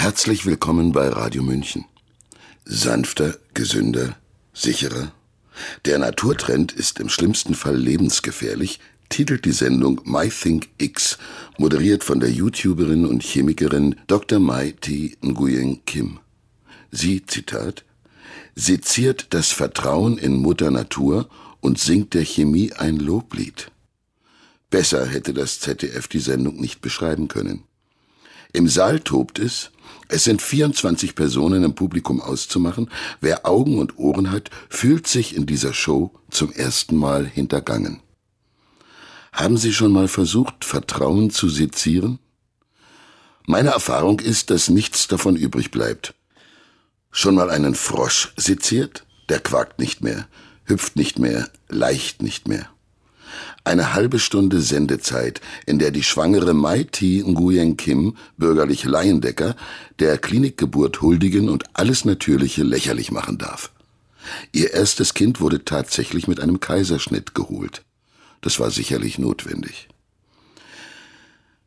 Herzlich willkommen bei Radio München. Sanfter, gesünder, sicherer. Der Naturtrend ist im schlimmsten Fall lebensgefährlich, titelt die Sendung My Think X, moderiert von der YouTuberin und Chemikerin Dr. Mai T. Nguyen Kim. Sie, Zitat, seziert das Vertrauen in Mutter Natur und singt der Chemie ein Loblied. Besser hätte das ZDF die Sendung nicht beschreiben können. Im Saal tobt es, es sind 24 Personen im Publikum auszumachen. Wer Augen und Ohren hat, fühlt sich in dieser Show zum ersten Mal hintergangen. Haben Sie schon mal versucht, Vertrauen zu sezieren? Meine Erfahrung ist, dass nichts davon übrig bleibt. Schon mal einen Frosch seziert? Der quakt nicht mehr, hüpft nicht mehr, leicht nicht mehr. Eine halbe Stunde Sendezeit, in der die schwangere Mai Thi Nguyen Kim, bürgerlich Laiendecker, der Klinikgeburt huldigen und alles Natürliche lächerlich machen darf. Ihr erstes Kind wurde tatsächlich mit einem Kaiserschnitt geholt. Das war sicherlich notwendig.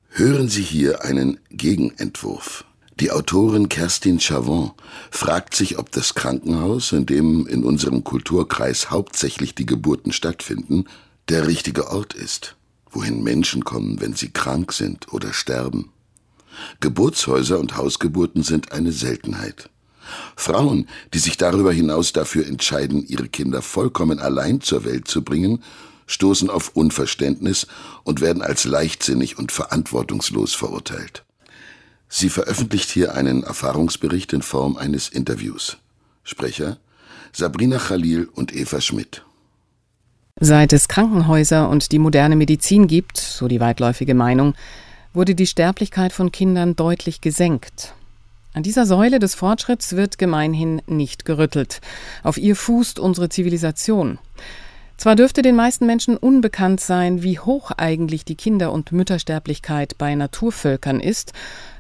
Hören Sie hier einen Gegenentwurf. Die Autorin Kerstin Chavon fragt sich, ob das Krankenhaus, in dem in unserem Kulturkreis hauptsächlich die Geburten stattfinden, der richtige Ort ist, wohin Menschen kommen, wenn sie krank sind oder sterben. Geburtshäuser und Hausgeburten sind eine Seltenheit. Frauen, die sich darüber hinaus dafür entscheiden, ihre Kinder vollkommen allein zur Welt zu bringen, stoßen auf Unverständnis und werden als leichtsinnig und verantwortungslos verurteilt. Sie veröffentlicht hier einen Erfahrungsbericht in Form eines Interviews. Sprecher Sabrina Khalil und Eva Schmidt. Seit es Krankenhäuser und die moderne Medizin gibt, so die weitläufige Meinung, wurde die Sterblichkeit von Kindern deutlich gesenkt. An dieser Säule des Fortschritts wird gemeinhin nicht gerüttelt. Auf ihr fußt unsere Zivilisation. Zwar dürfte den meisten Menschen unbekannt sein, wie hoch eigentlich die Kinder- und Müttersterblichkeit bei Naturvölkern ist,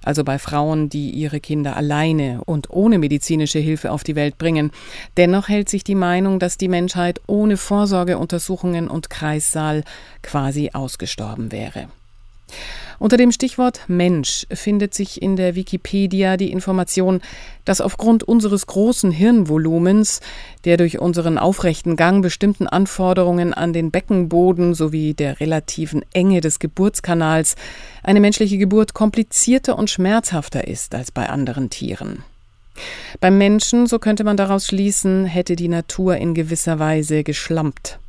also bei Frauen, die ihre Kinder alleine und ohne medizinische Hilfe auf die Welt bringen. Dennoch hält sich die Meinung, dass die Menschheit ohne Vorsorgeuntersuchungen und Kreissaal quasi ausgestorben wäre. Unter dem Stichwort Mensch findet sich in der Wikipedia die Information, dass aufgrund unseres großen Hirnvolumens, der durch unseren aufrechten Gang bestimmten Anforderungen an den Beckenboden sowie der relativen Enge des Geburtskanals eine menschliche Geburt komplizierter und schmerzhafter ist als bei anderen Tieren. Beim Menschen, so könnte man daraus schließen, hätte die Natur in gewisser Weise geschlampt.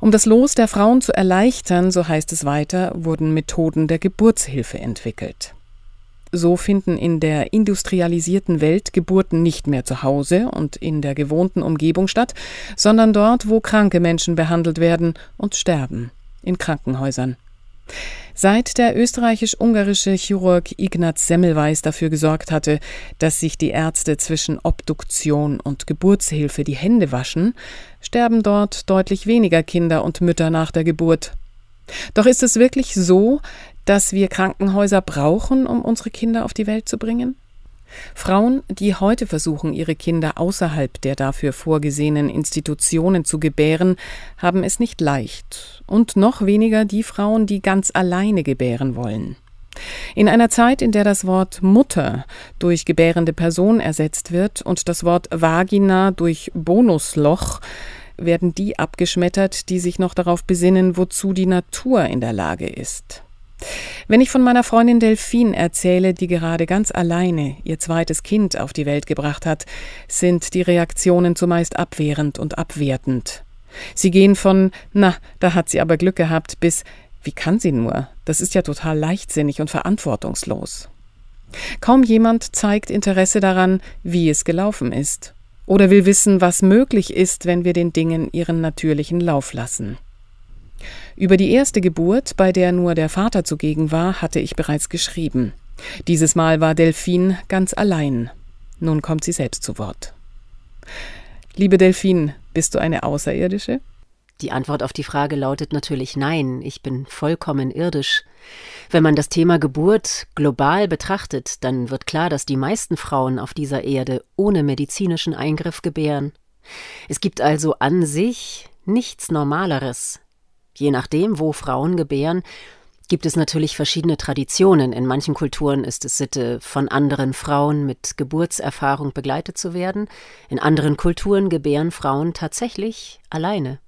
Um das Los der Frauen zu erleichtern, so heißt es weiter, wurden Methoden der Geburtshilfe entwickelt. So finden in der industrialisierten Welt Geburten nicht mehr zu Hause und in der gewohnten Umgebung statt, sondern dort, wo kranke Menschen behandelt werden und sterben, in Krankenhäusern. Seit der österreichisch-ungarische Chirurg Ignaz Semmelweis dafür gesorgt hatte, dass sich die Ärzte zwischen Obduktion und Geburtshilfe die Hände waschen, sterben dort deutlich weniger Kinder und Mütter nach der Geburt. Doch ist es wirklich so, dass wir Krankenhäuser brauchen, um unsere Kinder auf die Welt zu bringen? Frauen, die heute versuchen, ihre Kinder außerhalb der dafür vorgesehenen Institutionen zu gebären, haben es nicht leicht, und noch weniger die Frauen, die ganz alleine gebären wollen. In einer Zeit, in der das Wort Mutter durch gebärende Person ersetzt wird und das Wort Vagina durch Bonusloch, werden die abgeschmettert, die sich noch darauf besinnen, wozu die Natur in der Lage ist. Wenn ich von meiner Freundin Delphine erzähle, die gerade ganz alleine ihr zweites Kind auf die Welt gebracht hat, sind die Reaktionen zumeist abwehrend und abwertend. Sie gehen von, na, da hat sie aber Glück gehabt, bis, wie kann sie nur? Das ist ja total leichtsinnig und verantwortungslos. Kaum jemand zeigt Interesse daran, wie es gelaufen ist, oder will wissen, was möglich ist, wenn wir den Dingen ihren natürlichen Lauf lassen. Über die erste Geburt, bei der nur der Vater zugegen war, hatte ich bereits geschrieben. Dieses Mal war Delphine ganz allein. Nun kommt sie selbst zu Wort. Liebe Delphine, bist du eine Außerirdische? Die Antwort auf die Frage lautet natürlich nein, ich bin vollkommen irdisch. Wenn man das Thema Geburt global betrachtet, dann wird klar, dass die meisten Frauen auf dieser Erde ohne medizinischen Eingriff gebären. Es gibt also an sich nichts Normaleres Je nachdem, wo Frauen gebären, gibt es natürlich verschiedene Traditionen. In manchen Kulturen ist es Sitte, von anderen Frauen mit Geburtserfahrung begleitet zu werden. In anderen Kulturen gebären Frauen tatsächlich alleine.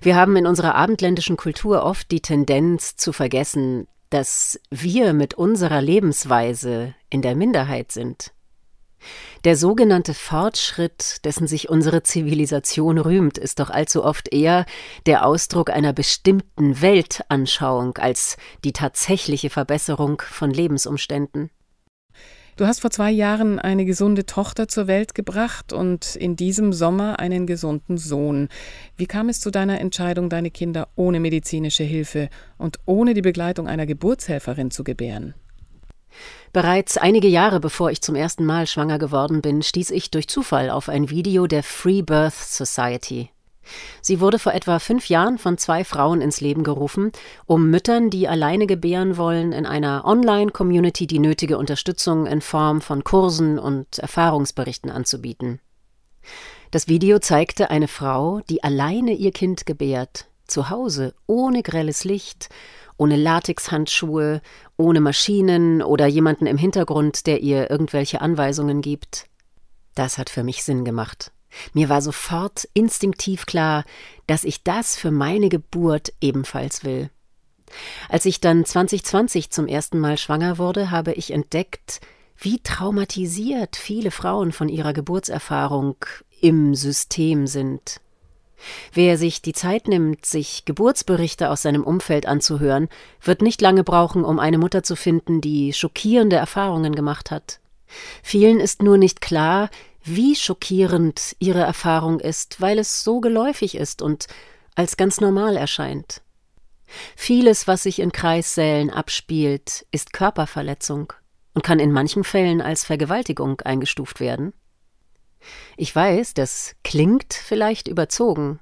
Wir haben in unserer abendländischen Kultur oft die Tendenz zu vergessen, dass wir mit unserer Lebensweise in der Minderheit sind. Der sogenannte Fortschritt, dessen sich unsere Zivilisation rühmt, ist doch allzu oft eher der Ausdruck einer bestimmten Weltanschauung als die tatsächliche Verbesserung von Lebensumständen. Du hast vor zwei Jahren eine gesunde Tochter zur Welt gebracht und in diesem Sommer einen gesunden Sohn. Wie kam es zu deiner Entscheidung, deine Kinder ohne medizinische Hilfe und ohne die Begleitung einer Geburtshelferin zu gebären? Bereits einige Jahre bevor ich zum ersten Mal schwanger geworden bin, stieß ich durch Zufall auf ein Video der Free Birth Society. Sie wurde vor etwa fünf Jahren von zwei Frauen ins Leben gerufen, um Müttern, die alleine gebären wollen, in einer Online-Community die nötige Unterstützung in Form von Kursen und Erfahrungsberichten anzubieten. Das Video zeigte eine Frau, die alleine ihr Kind gebärt, zu Hause, ohne grelles Licht ohne Latexhandschuhe, ohne Maschinen oder jemanden im Hintergrund, der ihr irgendwelche Anweisungen gibt. Das hat für mich Sinn gemacht. Mir war sofort instinktiv klar, dass ich das für meine Geburt ebenfalls will. Als ich dann 2020 zum ersten Mal schwanger wurde, habe ich entdeckt, wie traumatisiert viele Frauen von ihrer Geburtserfahrung im System sind. Wer sich die Zeit nimmt, sich Geburtsberichte aus seinem Umfeld anzuhören, wird nicht lange brauchen, um eine Mutter zu finden, die schockierende Erfahrungen gemacht hat. Vielen ist nur nicht klar, wie schockierend ihre Erfahrung ist, weil es so geläufig ist und als ganz normal erscheint. Vieles, was sich in Kreissälen abspielt, ist Körperverletzung und kann in manchen Fällen als Vergewaltigung eingestuft werden. Ich weiß, das klingt vielleicht überzogen.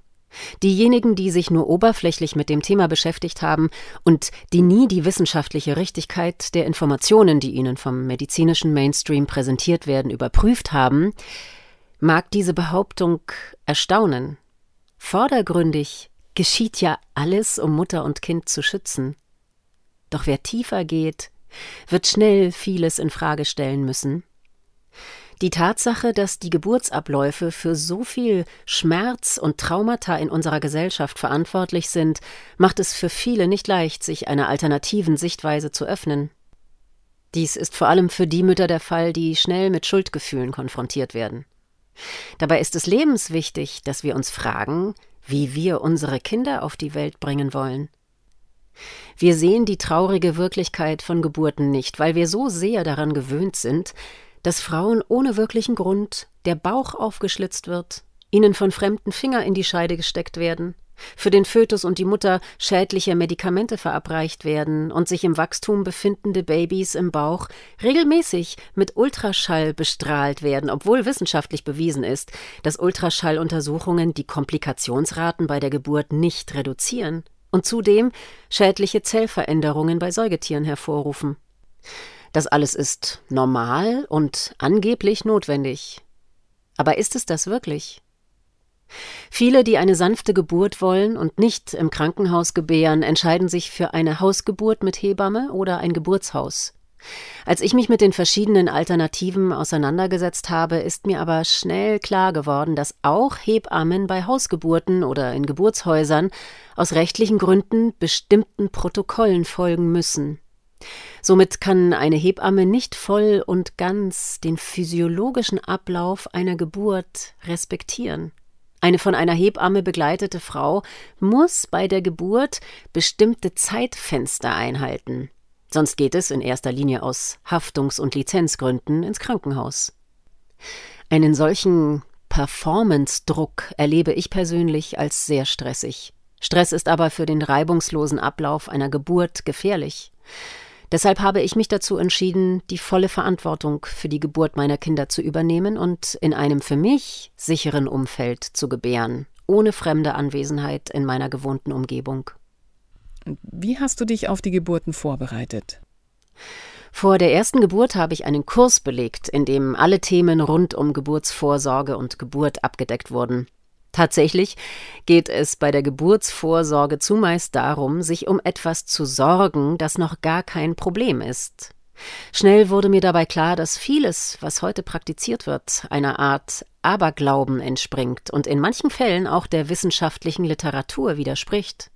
Diejenigen, die sich nur oberflächlich mit dem Thema beschäftigt haben und die nie die wissenschaftliche Richtigkeit der Informationen, die ihnen vom medizinischen Mainstream präsentiert werden, überprüft haben, mag diese Behauptung erstaunen. Vordergründig geschieht ja alles, um Mutter und Kind zu schützen. Doch wer tiefer geht, wird schnell vieles in Frage stellen müssen. Die Tatsache, dass die Geburtsabläufe für so viel Schmerz und Traumata in unserer Gesellschaft verantwortlich sind, macht es für viele nicht leicht, sich einer alternativen Sichtweise zu öffnen. Dies ist vor allem für die Mütter der Fall, die schnell mit Schuldgefühlen konfrontiert werden. Dabei ist es lebenswichtig, dass wir uns fragen, wie wir unsere Kinder auf die Welt bringen wollen. Wir sehen die traurige Wirklichkeit von Geburten nicht, weil wir so sehr daran gewöhnt sind, dass Frauen ohne wirklichen Grund der Bauch aufgeschlitzt wird, ihnen von fremden Finger in die Scheide gesteckt werden, für den Fötus und die Mutter schädliche Medikamente verabreicht werden und sich im Wachstum befindende Babys im Bauch regelmäßig mit Ultraschall bestrahlt werden, obwohl wissenschaftlich bewiesen ist, dass Ultraschalluntersuchungen die Komplikationsraten bei der Geburt nicht reduzieren und zudem schädliche Zellveränderungen bei Säugetieren hervorrufen. Das alles ist normal und angeblich notwendig. Aber ist es das wirklich? Viele, die eine sanfte Geburt wollen und nicht im Krankenhaus gebären, entscheiden sich für eine Hausgeburt mit Hebamme oder ein Geburtshaus. Als ich mich mit den verschiedenen Alternativen auseinandergesetzt habe, ist mir aber schnell klar geworden, dass auch Hebammen bei Hausgeburten oder in Geburtshäusern aus rechtlichen Gründen bestimmten Protokollen folgen müssen. Somit kann eine Hebamme nicht voll und ganz den physiologischen Ablauf einer Geburt respektieren. Eine von einer Hebamme begleitete Frau muss bei der Geburt bestimmte Zeitfenster einhalten. Sonst geht es in erster Linie aus Haftungs- und Lizenzgründen ins Krankenhaus. Einen solchen Performance-Druck erlebe ich persönlich als sehr stressig. Stress ist aber für den reibungslosen Ablauf einer Geburt gefährlich. Deshalb habe ich mich dazu entschieden, die volle Verantwortung für die Geburt meiner Kinder zu übernehmen und in einem für mich sicheren Umfeld zu gebären, ohne fremde Anwesenheit in meiner gewohnten Umgebung. Wie hast du dich auf die Geburten vorbereitet? Vor der ersten Geburt habe ich einen Kurs belegt, in dem alle Themen rund um Geburtsvorsorge und Geburt abgedeckt wurden. Tatsächlich geht es bei der Geburtsvorsorge zumeist darum, sich um etwas zu sorgen, das noch gar kein Problem ist. Schnell wurde mir dabei klar, dass vieles, was heute praktiziert wird, einer Art Aberglauben entspringt und in manchen Fällen auch der wissenschaftlichen Literatur widerspricht.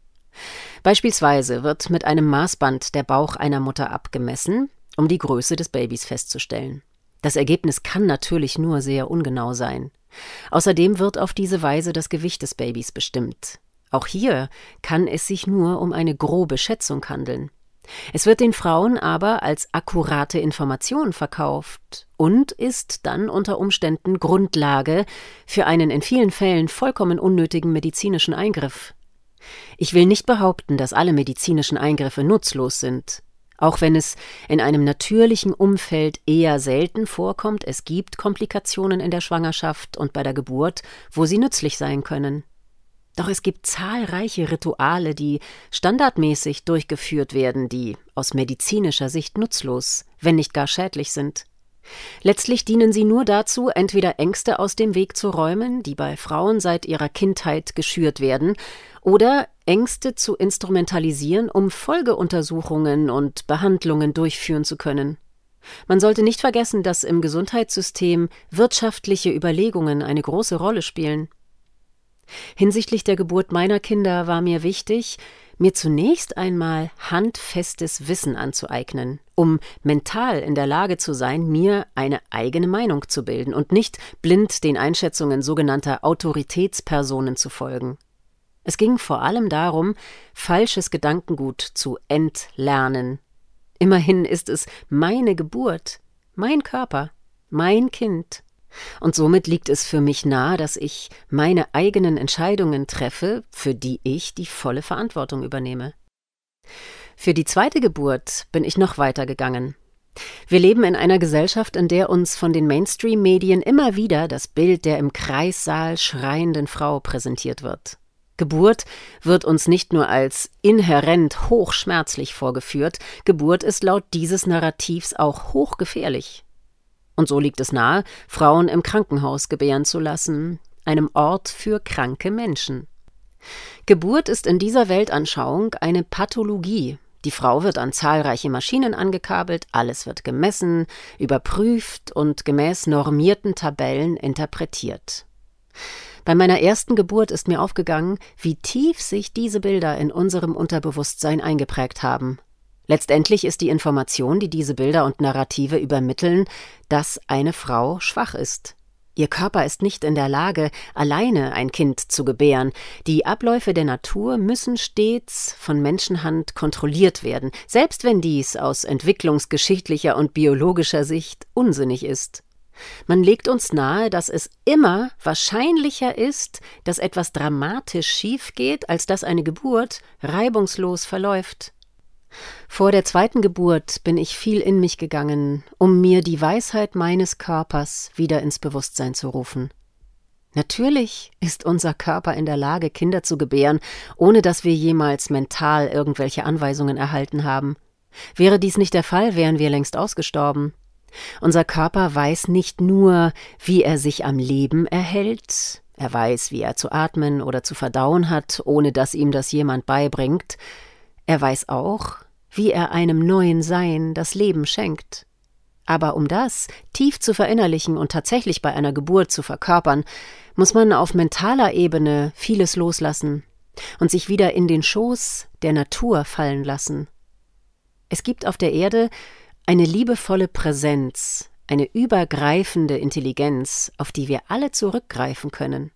Beispielsweise wird mit einem Maßband der Bauch einer Mutter abgemessen, um die Größe des Babys festzustellen. Das Ergebnis kann natürlich nur sehr ungenau sein. Außerdem wird auf diese Weise das Gewicht des Babys bestimmt. Auch hier kann es sich nur um eine grobe Schätzung handeln. Es wird den Frauen aber als akkurate Information verkauft und ist dann unter Umständen Grundlage für einen in vielen Fällen vollkommen unnötigen medizinischen Eingriff. Ich will nicht behaupten, dass alle medizinischen Eingriffe nutzlos sind. Auch wenn es in einem natürlichen Umfeld eher selten vorkommt, es gibt Komplikationen in der Schwangerschaft und bei der Geburt, wo sie nützlich sein können. Doch es gibt zahlreiche Rituale, die standardmäßig durchgeführt werden, die aus medizinischer Sicht nutzlos, wenn nicht gar schädlich sind. Letztlich dienen sie nur dazu, entweder Ängste aus dem Weg zu räumen, die bei Frauen seit ihrer Kindheit geschürt werden, oder Ängste zu instrumentalisieren, um Folgeuntersuchungen und Behandlungen durchführen zu können. Man sollte nicht vergessen, dass im Gesundheitssystem wirtschaftliche Überlegungen eine große Rolle spielen. Hinsichtlich der Geburt meiner Kinder war mir wichtig, mir zunächst einmal handfestes Wissen anzueignen, um mental in der Lage zu sein, mir eine eigene Meinung zu bilden und nicht blind den Einschätzungen sogenannter Autoritätspersonen zu folgen. Es ging vor allem darum, falsches Gedankengut zu entlernen. Immerhin ist es meine Geburt, mein Körper, mein Kind. Und somit liegt es für mich nahe, dass ich meine eigenen Entscheidungen treffe, für die ich die volle Verantwortung übernehme. Für die zweite Geburt bin ich noch weiter gegangen. Wir leben in einer Gesellschaft, in der uns von den Mainstream-Medien immer wieder das Bild der im Kreissaal schreienden Frau präsentiert wird. Geburt wird uns nicht nur als inhärent hochschmerzlich vorgeführt, Geburt ist laut dieses Narrativs auch hochgefährlich. Und so liegt es nahe, Frauen im Krankenhaus gebären zu lassen, einem Ort für kranke Menschen. Geburt ist in dieser Weltanschauung eine Pathologie. Die Frau wird an zahlreiche Maschinen angekabelt, alles wird gemessen, überprüft und gemäß normierten Tabellen interpretiert. Bei meiner ersten Geburt ist mir aufgegangen, wie tief sich diese Bilder in unserem Unterbewusstsein eingeprägt haben. Letztendlich ist die Information, die diese Bilder und Narrative übermitteln, dass eine Frau schwach ist. Ihr Körper ist nicht in der Lage, alleine ein Kind zu gebären. Die Abläufe der Natur müssen stets von Menschenhand kontrolliert werden, selbst wenn dies aus entwicklungsgeschichtlicher und biologischer Sicht unsinnig ist. Man legt uns nahe, dass es immer wahrscheinlicher ist, dass etwas dramatisch schief geht, als dass eine Geburt reibungslos verläuft. Vor der zweiten Geburt bin ich viel in mich gegangen, um mir die Weisheit meines Körpers wieder ins Bewusstsein zu rufen. Natürlich ist unser Körper in der Lage, Kinder zu gebären, ohne dass wir jemals mental irgendwelche Anweisungen erhalten haben. Wäre dies nicht der Fall, wären wir längst ausgestorben. Unser Körper weiß nicht nur, wie er sich am Leben erhält, er weiß, wie er zu atmen oder zu verdauen hat, ohne dass ihm das jemand beibringt, er weiß auch, wie er einem neuen Sein das Leben schenkt. Aber um das tief zu verinnerlichen und tatsächlich bei einer Geburt zu verkörpern, muss man auf mentaler Ebene vieles loslassen und sich wieder in den Schoß der Natur fallen lassen. Es gibt auf der Erde eine liebevolle Präsenz, eine übergreifende Intelligenz, auf die wir alle zurückgreifen können.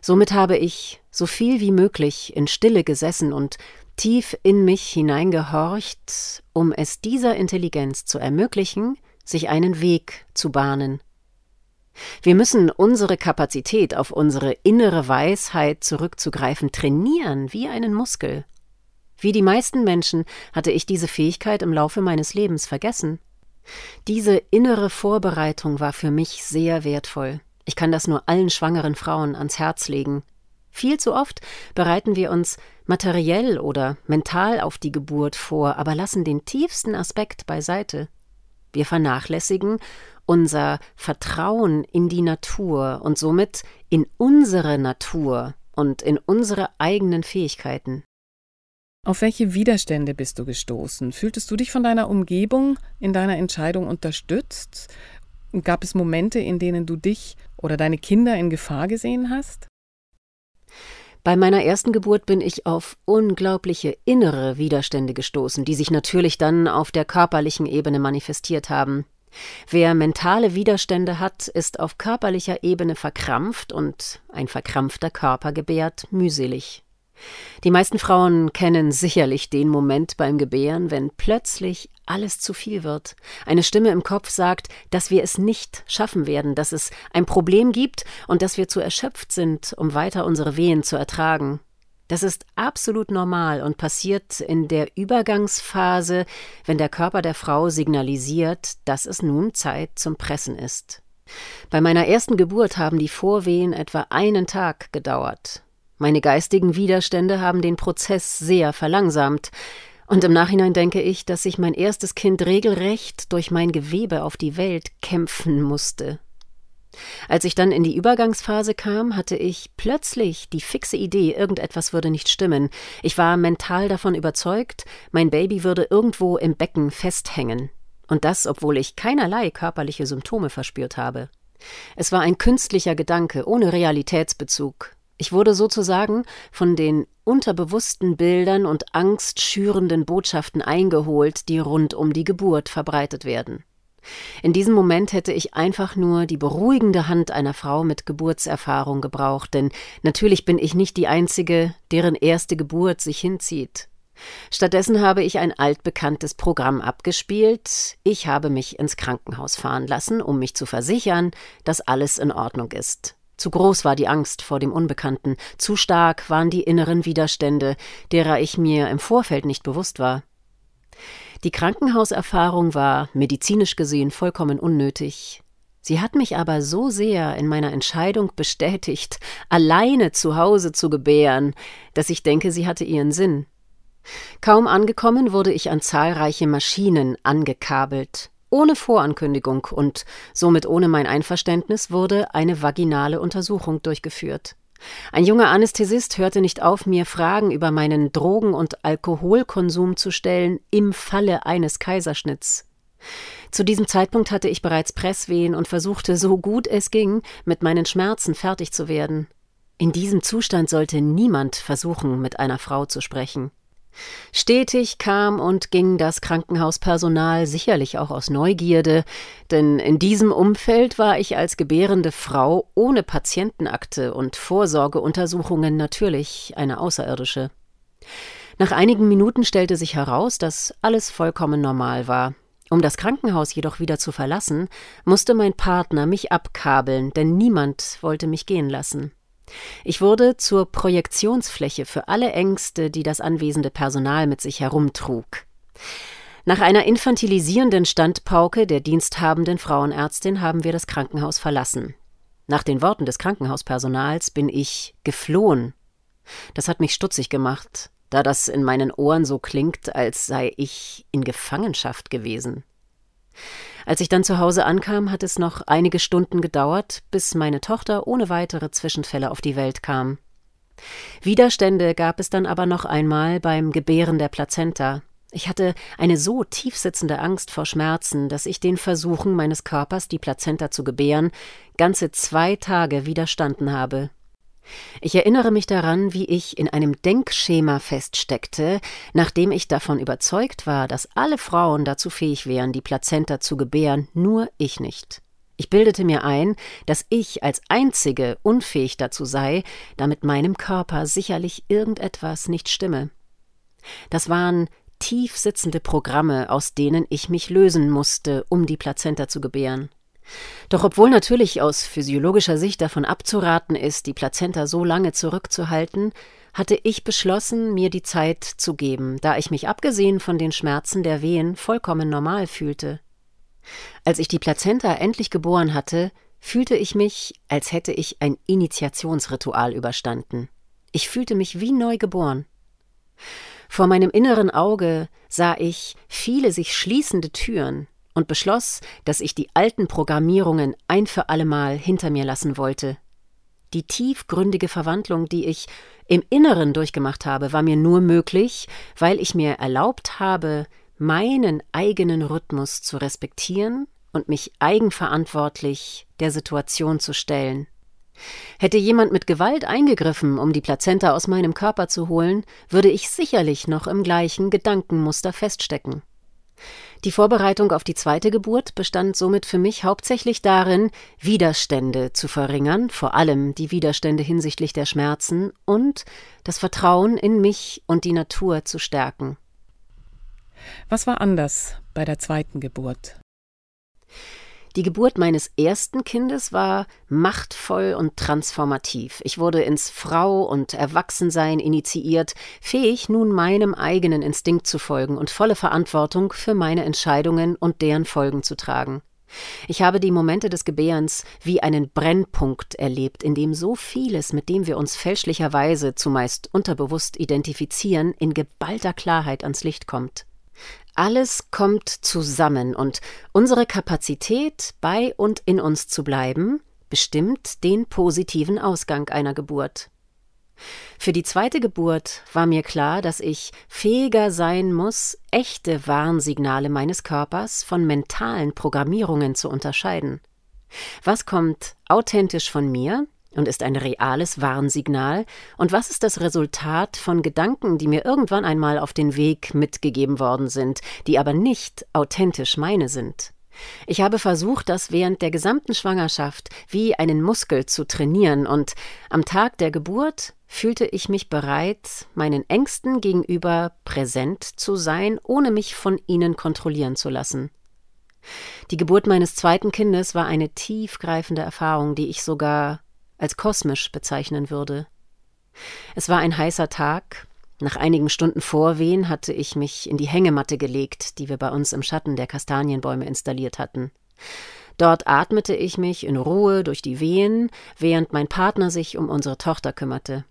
Somit habe ich so viel wie möglich in Stille gesessen und tief in mich hineingehorcht, um es dieser Intelligenz zu ermöglichen, sich einen Weg zu bahnen. Wir müssen unsere Kapazität auf unsere innere Weisheit zurückzugreifen trainieren wie einen Muskel. Wie die meisten Menschen hatte ich diese Fähigkeit im Laufe meines Lebens vergessen. Diese innere Vorbereitung war für mich sehr wertvoll. Ich kann das nur allen schwangeren Frauen ans Herz legen. Viel zu oft bereiten wir uns materiell oder mental auf die Geburt vor, aber lassen den tiefsten Aspekt beiseite. Wir vernachlässigen unser Vertrauen in die Natur und somit in unsere Natur und in unsere eigenen Fähigkeiten. Auf welche Widerstände bist du gestoßen? Fühltest du dich von deiner Umgebung in deiner Entscheidung unterstützt? Gab es Momente, in denen du dich oder deine Kinder in Gefahr gesehen hast? Bei meiner ersten Geburt bin ich auf unglaubliche innere Widerstände gestoßen, die sich natürlich dann auf der körperlichen Ebene manifestiert haben. Wer mentale Widerstände hat, ist auf körperlicher Ebene verkrampft und ein verkrampfter Körper gebärt mühselig. Die meisten Frauen kennen sicherlich den Moment beim Gebären, wenn plötzlich alles zu viel wird. Eine Stimme im Kopf sagt, dass wir es nicht schaffen werden, dass es ein Problem gibt und dass wir zu erschöpft sind, um weiter unsere Wehen zu ertragen. Das ist absolut normal und passiert in der Übergangsphase, wenn der Körper der Frau signalisiert, dass es nun Zeit zum Pressen ist. Bei meiner ersten Geburt haben die Vorwehen etwa einen Tag gedauert. Meine geistigen Widerstände haben den Prozess sehr verlangsamt, und im Nachhinein denke ich, dass sich mein erstes Kind regelrecht durch mein Gewebe auf die Welt kämpfen musste. Als ich dann in die Übergangsphase kam, hatte ich plötzlich die fixe Idee, irgendetwas würde nicht stimmen. Ich war mental davon überzeugt, mein Baby würde irgendwo im Becken festhängen. Und das, obwohl ich keinerlei körperliche Symptome verspürt habe. Es war ein künstlicher Gedanke ohne Realitätsbezug, ich wurde sozusagen von den unterbewussten Bildern und angstschürenden Botschaften eingeholt, die rund um die Geburt verbreitet werden. In diesem Moment hätte ich einfach nur die beruhigende Hand einer Frau mit Geburtserfahrung gebraucht, denn natürlich bin ich nicht die Einzige, deren erste Geburt sich hinzieht. Stattdessen habe ich ein altbekanntes Programm abgespielt. Ich habe mich ins Krankenhaus fahren lassen, um mich zu versichern, dass alles in Ordnung ist. Zu groß war die Angst vor dem Unbekannten, zu stark waren die inneren Widerstände, derer ich mir im Vorfeld nicht bewusst war. Die Krankenhauserfahrung war medizinisch gesehen vollkommen unnötig. Sie hat mich aber so sehr in meiner Entscheidung bestätigt, alleine zu Hause zu gebären, dass ich denke, sie hatte ihren Sinn. Kaum angekommen wurde ich an zahlreiche Maschinen angekabelt. Ohne Vorankündigung und somit ohne mein Einverständnis wurde eine vaginale Untersuchung durchgeführt. Ein junger Anästhesist hörte nicht auf, mir Fragen über meinen Drogen- und Alkoholkonsum zu stellen im Falle eines Kaiserschnitts. Zu diesem Zeitpunkt hatte ich bereits Presswehen und versuchte, so gut es ging, mit meinen Schmerzen fertig zu werden. In diesem Zustand sollte niemand versuchen, mit einer Frau zu sprechen. Stetig kam und ging das Krankenhauspersonal sicherlich auch aus Neugierde, denn in diesem Umfeld war ich als gebärende Frau ohne Patientenakte und Vorsorgeuntersuchungen natürlich eine Außerirdische. Nach einigen Minuten stellte sich heraus, dass alles vollkommen normal war. Um das Krankenhaus jedoch wieder zu verlassen, musste mein Partner mich abkabeln, denn niemand wollte mich gehen lassen. Ich wurde zur Projektionsfläche für alle Ängste, die das anwesende Personal mit sich herumtrug. Nach einer infantilisierenden Standpauke der diensthabenden Frauenärztin haben wir das Krankenhaus verlassen. Nach den Worten des Krankenhauspersonals bin ich geflohen. Das hat mich stutzig gemacht, da das in meinen Ohren so klingt, als sei ich in Gefangenschaft gewesen. Als ich dann zu Hause ankam, hat es noch einige Stunden gedauert, bis meine Tochter ohne weitere Zwischenfälle auf die Welt kam. Widerstände gab es dann aber noch einmal beim Gebären der Plazenta. Ich hatte eine so tiefsitzende Angst vor Schmerzen, dass ich den Versuchen meines Körpers, die Plazenta zu gebären, ganze zwei Tage widerstanden habe. Ich erinnere mich daran, wie ich in einem Denkschema feststeckte, nachdem ich davon überzeugt war, dass alle Frauen dazu fähig wären, die Plazenta zu gebären, nur ich nicht. Ich bildete mir ein, dass ich als einzige unfähig dazu sei, da mit meinem Körper sicherlich irgendetwas nicht stimme. Das waren tief sitzende Programme, aus denen ich mich lösen musste, um die Plazenta zu gebären. Doch obwohl natürlich aus physiologischer Sicht davon abzuraten ist, die Plazenta so lange zurückzuhalten, hatte ich beschlossen, mir die Zeit zu geben, da ich mich abgesehen von den Schmerzen der Wehen vollkommen normal fühlte. Als ich die Plazenta endlich geboren hatte, fühlte ich mich, als hätte ich ein Initiationsritual überstanden. Ich fühlte mich wie neu geboren. Vor meinem inneren Auge sah ich viele sich schließende Türen, und beschloss, dass ich die alten Programmierungen ein für allemal hinter mir lassen wollte. Die tiefgründige Verwandlung, die ich im Inneren durchgemacht habe, war mir nur möglich, weil ich mir erlaubt habe, meinen eigenen Rhythmus zu respektieren und mich eigenverantwortlich der Situation zu stellen. Hätte jemand mit Gewalt eingegriffen, um die Plazenta aus meinem Körper zu holen, würde ich sicherlich noch im gleichen Gedankenmuster feststecken. Die Vorbereitung auf die zweite Geburt bestand somit für mich hauptsächlich darin, Widerstände zu verringern, vor allem die Widerstände hinsichtlich der Schmerzen und das Vertrauen in mich und die Natur zu stärken. Was war anders bei der zweiten Geburt? Die Geburt meines ersten Kindes war machtvoll und transformativ. Ich wurde ins Frau und Erwachsensein initiiert, fähig, nun meinem eigenen Instinkt zu folgen und volle Verantwortung für meine Entscheidungen und deren Folgen zu tragen. Ich habe die Momente des Gebärens wie einen Brennpunkt erlebt, in dem so vieles, mit dem wir uns fälschlicherweise zumeist unterbewusst identifizieren, in geballter Klarheit ans Licht kommt. Alles kommt zusammen und unsere Kapazität, bei und in uns zu bleiben, bestimmt den positiven Ausgang einer Geburt. Für die zweite Geburt war mir klar, dass ich fähiger sein muss, echte Warnsignale meines Körpers von mentalen Programmierungen zu unterscheiden. Was kommt authentisch von mir und ist ein reales Warnsignal? Und was ist das Resultat von Gedanken, die mir irgendwann einmal auf den Weg mitgegeben worden sind, die aber nicht authentisch meine sind? Ich habe versucht, das während der gesamten Schwangerschaft wie einen Muskel zu trainieren, und am Tag der Geburt fühlte ich mich bereit, meinen Ängsten gegenüber präsent zu sein, ohne mich von ihnen kontrollieren zu lassen. Die Geburt meines zweiten Kindes war eine tiefgreifende Erfahrung, die ich sogar als kosmisch bezeichnen würde. Es war ein heißer Tag. Nach einigen Stunden Vorwehen hatte ich mich in die Hängematte gelegt, die wir bei uns im Schatten der Kastanienbäume installiert hatten. Dort atmete ich mich in Ruhe durch die Wehen, während mein Partner sich um unsere Tochter kümmerte.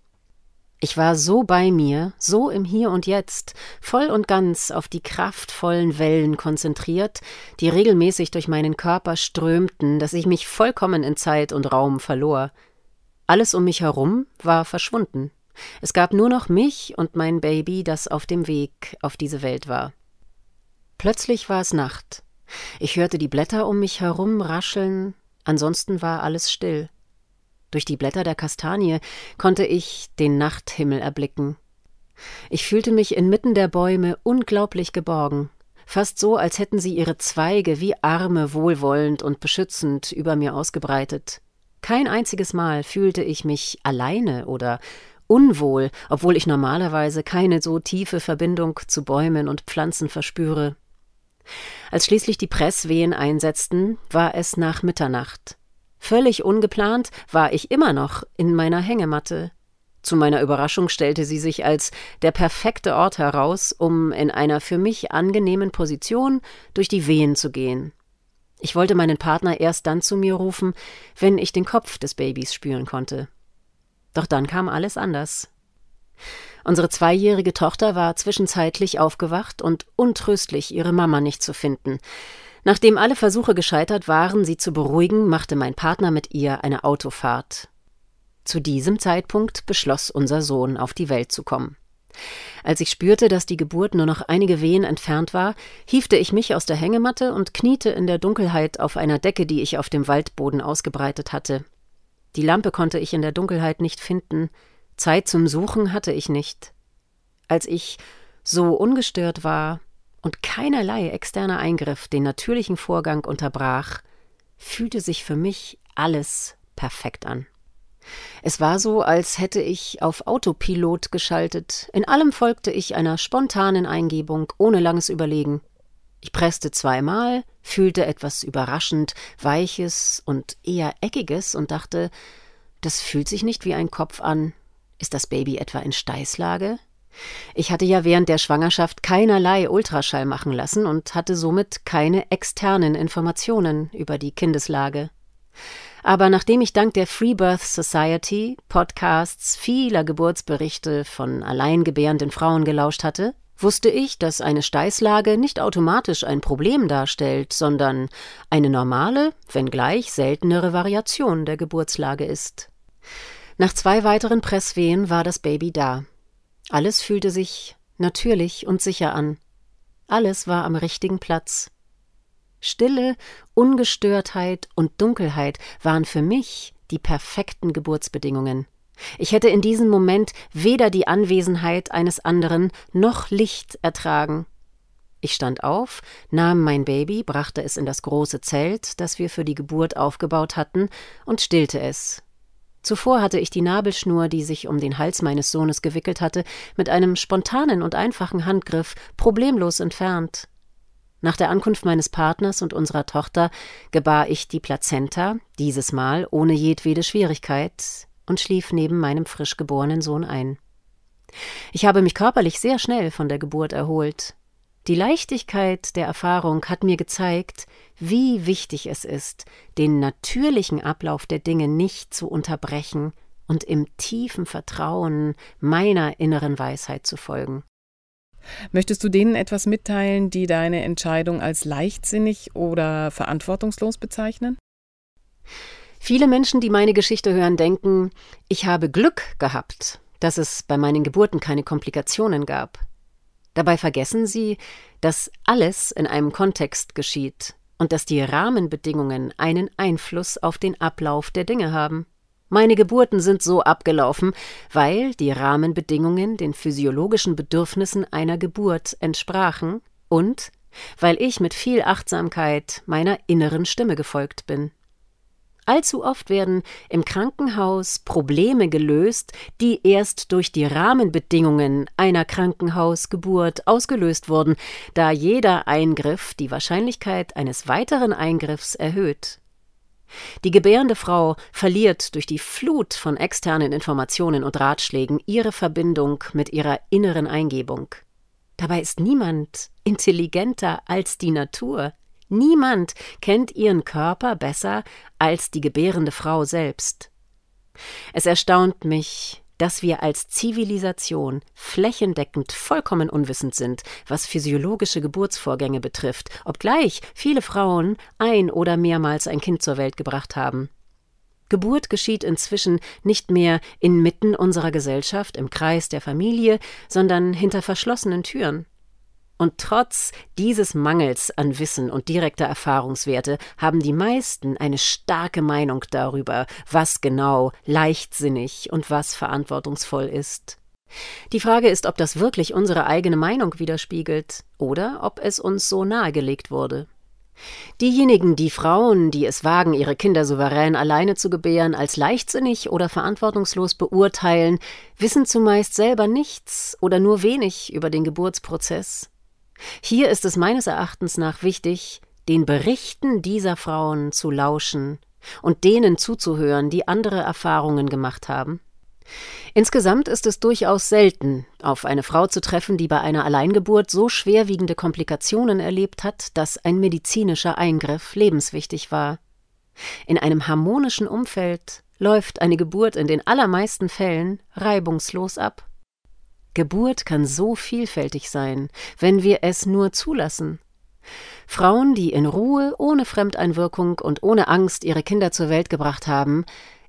Ich war so bei mir, so im Hier und Jetzt, voll und ganz auf die kraftvollen Wellen konzentriert, die regelmäßig durch meinen Körper strömten, dass ich mich vollkommen in Zeit und Raum verlor. Alles um mich herum war verschwunden. Es gab nur noch mich und mein Baby, das auf dem Weg auf diese Welt war. Plötzlich war es Nacht. Ich hörte die Blätter um mich herum rascheln, ansonsten war alles still. Durch die Blätter der Kastanie konnte ich den Nachthimmel erblicken. Ich fühlte mich inmitten der Bäume unglaublich geborgen, fast so, als hätten sie ihre Zweige wie Arme wohlwollend und beschützend über mir ausgebreitet. Kein einziges Mal fühlte ich mich alleine oder unwohl, obwohl ich normalerweise keine so tiefe Verbindung zu Bäumen und Pflanzen verspüre. Als schließlich die Presswehen einsetzten, war es nach Mitternacht. Völlig ungeplant war ich immer noch in meiner Hängematte. Zu meiner Überraschung stellte sie sich als der perfekte Ort heraus, um in einer für mich angenehmen Position durch die Wehen zu gehen. Ich wollte meinen Partner erst dann zu mir rufen, wenn ich den Kopf des Babys spüren konnte. Doch dann kam alles anders. Unsere zweijährige Tochter war zwischenzeitlich aufgewacht und untröstlich, ihre Mama nicht zu finden. Nachdem alle Versuche gescheitert waren, sie zu beruhigen, machte mein Partner mit ihr eine Autofahrt. Zu diesem Zeitpunkt beschloss unser Sohn, auf die Welt zu kommen. Als ich spürte, dass die Geburt nur noch einige Wehen entfernt war, hiefte ich mich aus der Hängematte und kniete in der Dunkelheit auf einer Decke, die ich auf dem Waldboden ausgebreitet hatte. Die Lampe konnte ich in der Dunkelheit nicht finden, Zeit zum Suchen hatte ich nicht. Als ich so ungestört war und keinerlei externer Eingriff den natürlichen Vorgang unterbrach, fühlte sich für mich alles perfekt an. Es war so, als hätte ich auf Autopilot geschaltet. In allem folgte ich einer spontanen Eingebung, ohne langes Überlegen. Ich presste zweimal, fühlte etwas überraschend Weiches und eher Eckiges und dachte, das fühlt sich nicht wie ein Kopf an. Ist das Baby etwa in Steißlage? Ich hatte ja während der Schwangerschaft keinerlei Ultraschall machen lassen und hatte somit keine externen Informationen über die Kindeslage. Aber nachdem ich dank der Free Birth Society, Podcasts, vieler Geburtsberichte von alleingebärenden Frauen gelauscht hatte, wusste ich, dass eine Steißlage nicht automatisch ein Problem darstellt, sondern eine normale, wenngleich seltenere Variation der Geburtslage ist. Nach zwei weiteren Presswehen war das Baby da. Alles fühlte sich natürlich und sicher an. Alles war am richtigen Platz. Stille, Ungestörtheit und Dunkelheit waren für mich die perfekten Geburtsbedingungen. Ich hätte in diesem Moment weder die Anwesenheit eines anderen noch Licht ertragen. Ich stand auf, nahm mein Baby, brachte es in das große Zelt, das wir für die Geburt aufgebaut hatten, und stillte es. Zuvor hatte ich die Nabelschnur, die sich um den Hals meines Sohnes gewickelt hatte, mit einem spontanen und einfachen Handgriff problemlos entfernt. Nach der Ankunft meines Partners und unserer Tochter gebar ich die Plazenta, dieses Mal ohne jedwede Schwierigkeit, und schlief neben meinem frisch geborenen Sohn ein. Ich habe mich körperlich sehr schnell von der Geburt erholt. Die Leichtigkeit der Erfahrung hat mir gezeigt, wie wichtig es ist, den natürlichen Ablauf der Dinge nicht zu unterbrechen und im tiefen Vertrauen meiner inneren Weisheit zu folgen. Möchtest du denen etwas mitteilen, die deine Entscheidung als leichtsinnig oder verantwortungslos bezeichnen? Viele Menschen, die meine Geschichte hören, denken, ich habe Glück gehabt, dass es bei meinen Geburten keine Komplikationen gab. Dabei vergessen sie, dass alles in einem Kontext geschieht und dass die Rahmenbedingungen einen Einfluss auf den Ablauf der Dinge haben. Meine Geburten sind so abgelaufen, weil die Rahmenbedingungen den physiologischen Bedürfnissen einer Geburt entsprachen und weil ich mit viel Achtsamkeit meiner inneren Stimme gefolgt bin. Allzu oft werden im Krankenhaus Probleme gelöst, die erst durch die Rahmenbedingungen einer Krankenhausgeburt ausgelöst wurden, da jeder Eingriff die Wahrscheinlichkeit eines weiteren Eingriffs erhöht. Die gebärende Frau verliert durch die Flut von externen Informationen und Ratschlägen ihre Verbindung mit ihrer inneren Eingebung. Dabei ist niemand intelligenter als die Natur. Niemand kennt ihren Körper besser als die gebärende Frau selbst. Es erstaunt mich, dass wir als Zivilisation flächendeckend vollkommen unwissend sind, was physiologische Geburtsvorgänge betrifft, obgleich viele Frauen ein oder mehrmals ein Kind zur Welt gebracht haben. Geburt geschieht inzwischen nicht mehr inmitten unserer Gesellschaft im Kreis der Familie, sondern hinter verschlossenen Türen. Und trotz dieses Mangels an Wissen und direkter Erfahrungswerte haben die meisten eine starke Meinung darüber, was genau leichtsinnig und was verantwortungsvoll ist. Die Frage ist, ob das wirklich unsere eigene Meinung widerspiegelt oder ob es uns so nahegelegt wurde. Diejenigen, die Frauen, die es wagen, ihre Kinder souverän alleine zu gebären, als leichtsinnig oder verantwortungslos beurteilen, wissen zumeist selber nichts oder nur wenig über den Geburtsprozess. Hier ist es meines Erachtens nach wichtig, den Berichten dieser Frauen zu lauschen und denen zuzuhören, die andere Erfahrungen gemacht haben. Insgesamt ist es durchaus selten, auf eine Frau zu treffen, die bei einer Alleingeburt so schwerwiegende Komplikationen erlebt hat, dass ein medizinischer Eingriff lebenswichtig war. In einem harmonischen Umfeld läuft eine Geburt in den allermeisten Fällen reibungslos ab. Geburt kann so vielfältig sein, wenn wir es nur zulassen. Frauen, die in Ruhe, ohne Fremdeinwirkung und ohne Angst ihre Kinder zur Welt gebracht haben,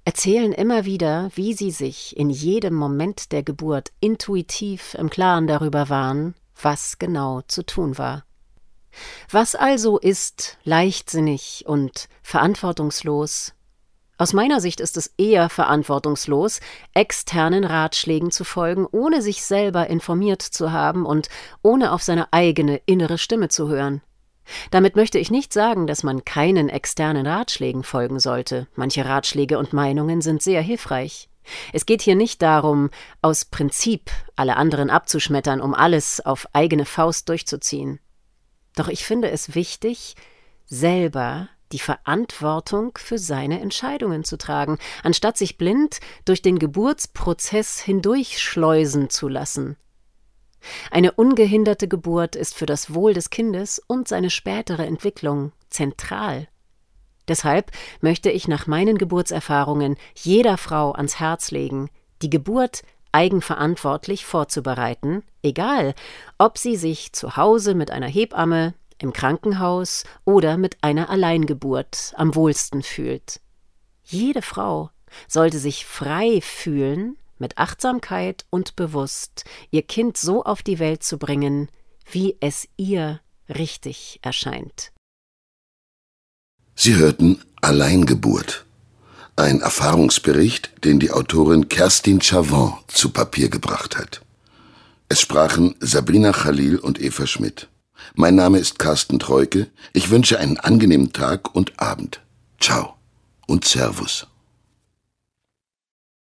erzählen immer wieder, wie sie sich in jedem Moment der Geburt intuitiv im Klaren darüber waren, was genau zu tun war. Was also ist leichtsinnig und verantwortungslos aus meiner Sicht ist es eher verantwortungslos, externen Ratschlägen zu folgen, ohne sich selber informiert zu haben und ohne auf seine eigene innere Stimme zu hören. Damit möchte ich nicht sagen, dass man keinen externen Ratschlägen folgen sollte. Manche Ratschläge und Meinungen sind sehr hilfreich. Es geht hier nicht darum, aus Prinzip alle anderen abzuschmettern, um alles auf eigene Faust durchzuziehen. Doch ich finde es wichtig, selber die Verantwortung für seine Entscheidungen zu tragen, anstatt sich blind durch den Geburtsprozess hindurchschleusen zu lassen. Eine ungehinderte Geburt ist für das Wohl des Kindes und seine spätere Entwicklung zentral. Deshalb möchte ich nach meinen Geburtserfahrungen jeder Frau ans Herz legen, die Geburt eigenverantwortlich vorzubereiten, egal ob sie sich zu Hause mit einer Hebamme, im Krankenhaus oder mit einer Alleingeburt am wohlsten fühlt. Jede Frau sollte sich frei fühlen, mit Achtsamkeit und bewusst ihr Kind so auf die Welt zu bringen, wie es ihr richtig erscheint. Sie hörten Alleingeburt, ein Erfahrungsbericht, den die Autorin Kerstin Chavon zu Papier gebracht hat. Es sprachen Sabrina Khalil und Eva Schmidt. Mein Name ist Carsten Treuke. Ich wünsche einen angenehmen Tag und Abend. Ciao und Servus.